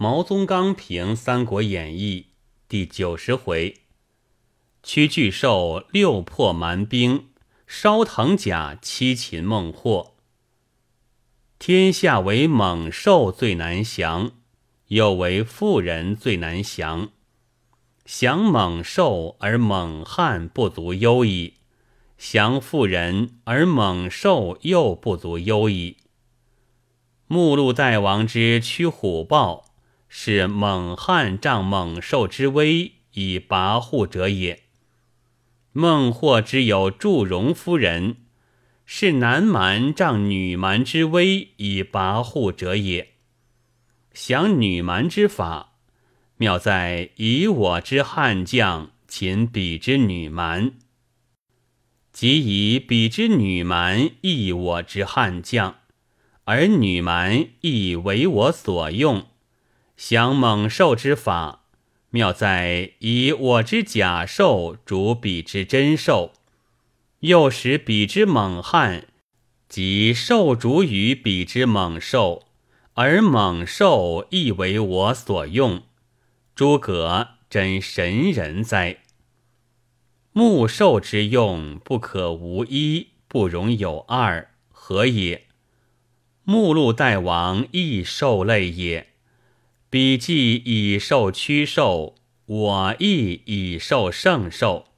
毛宗刚评《三国演义》第九十回：屈巨兽六破蛮兵，烧藤甲七擒孟获。天下为猛兽最难降，又为妇人最难降。降猛兽而猛汉不足忧矣，降妇人而猛兽又不足忧矣。目录大王之驱虎豹。是猛汉仗猛兽之威以跋扈者也。孟获之有祝融夫人，是男蛮仗女蛮之威以跋扈者也。降女蛮之法，妙在以我之汉将擒彼之女蛮，即以彼之女蛮易我之汉将，而女蛮亦为我所用。降猛兽之法，妙在以我之假兽逐彼之真兽，又使彼之猛汉及兽逐于彼之猛兽，而猛兽亦为我所用。诸葛真神人哉！木兽之用不可无一，不容有二，何也？目录大王亦兽类也。彼既以受屈受，我亦以受胜受，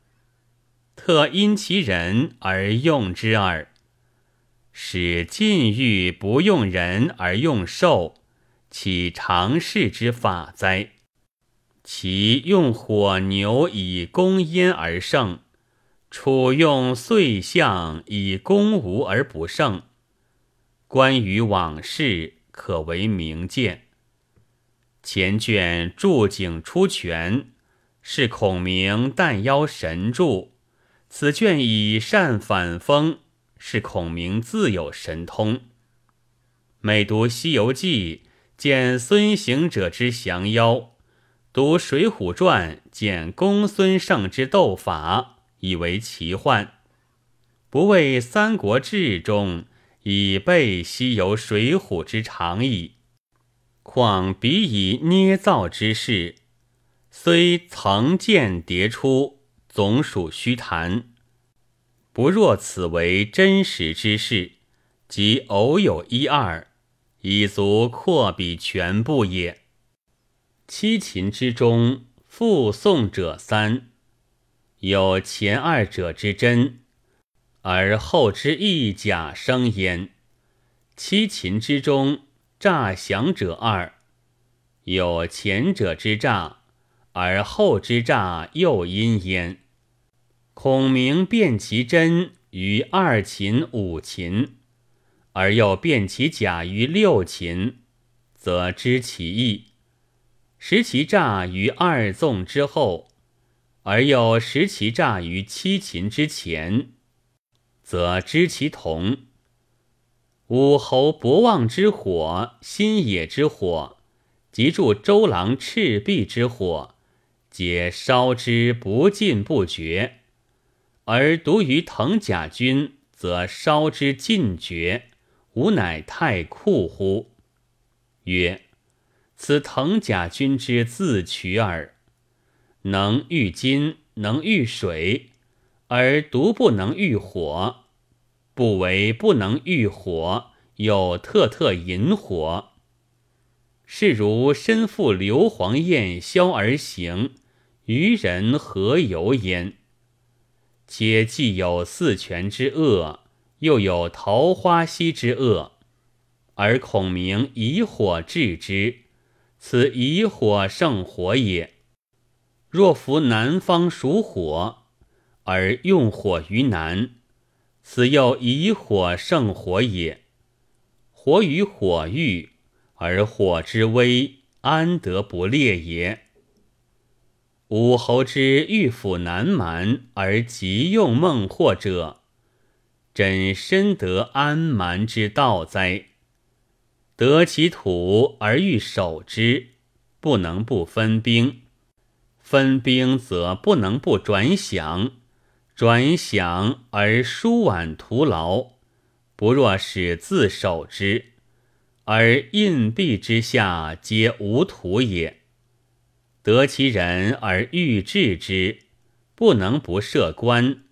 特因其人而用之耳。使禁欲不用人而用兽，岂常事之法哉？其用火牛以攻燕而胜，楚用岁象以攻吴而不胜。关于往事，可为明鉴。前卷注景出泉，是孔明弹腰神助；此卷以善反风，是孔明自有神通。每读《西游记》，见孙行者之降妖；读《水浒传》，见公孙胜之斗法，以为奇幻。不为《三国志》中以备《西游》《水浒》之长矣。况彼以捏造之事，虽曾见迭出，总属虚谈。不若此为真实之事，即偶有一二，已足阔彼全部也。七擒之中，复宋者三，有前二者之真，而后之亦假生焉。七擒之中。诈降者二，有前者之诈，而后之诈又因焉。孔明辨其真于二秦五秦，而又辨其假于六秦，则知其意；识其诈于二纵之后，而又识其诈于七擒之前，则知其同。武侯博望之火，新野之火，及助周郎赤壁之火，皆烧之不尽不绝；而独于藤甲军，则烧之尽绝，吾乃太酷乎？曰：此藤甲军之自取耳。能御金，能御水，而独不能御火。不为不能御火，有特特引火。是如身负硫磺焰硝而行，愚人何由焉？且既有四泉之恶，又有桃花溪之恶，而孔明以火治之，此以火胜火也。若夫南方属火，而用火于南。此又以火胜火也。火与火遇，而火之威安得不烈也？武侯之欲抚南蛮而急用孟获者，真深得安蛮之道哉？得其土而欲守之，不能不分兵；分兵则不能不转饷。转想而疏婉徒劳，不若使自守之，而印币之下皆无土也。得其人而欲治之，不能不设官；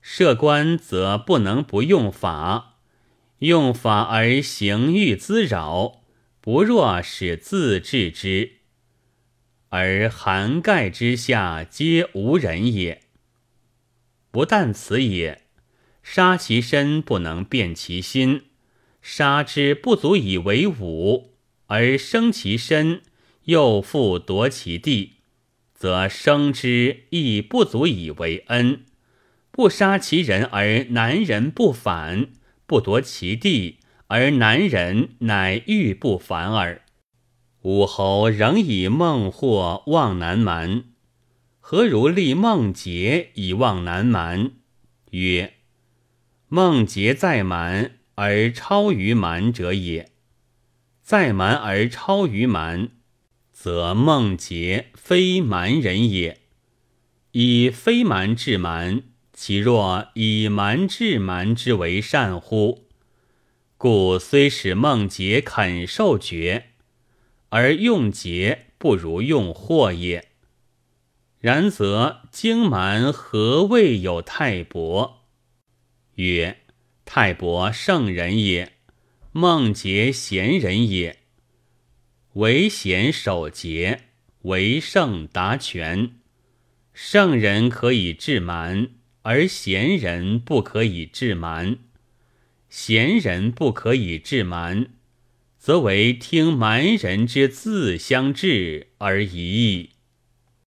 设官则不能不用法；用法而行欲滋扰，不若使自治之。而涵盖之下皆无人也。不但此也，杀其身不能变其心，杀之不足以为武，而生其身又复夺其地，则生之亦不足以为恩。不杀其人而男人不反，不夺其地而男人乃欲不反耳。武侯仍以孟获望南蛮。何如立孟桀以望南蛮？曰：孟桀在蛮而超于蛮者也。在蛮而超于蛮，则孟桀非蛮人也。以非蛮治蛮，其若以蛮治蛮之为善乎？故虽使孟桀肯受爵，而用节不如用祸也。然则荆蛮何谓有太伯？曰：太伯圣人也，孟桀贤人也。为贤守节，为圣达权。圣人可以治蛮，而贤人不可以治蛮。贤人不可以治蛮，则为听蛮人之自相治而已矣。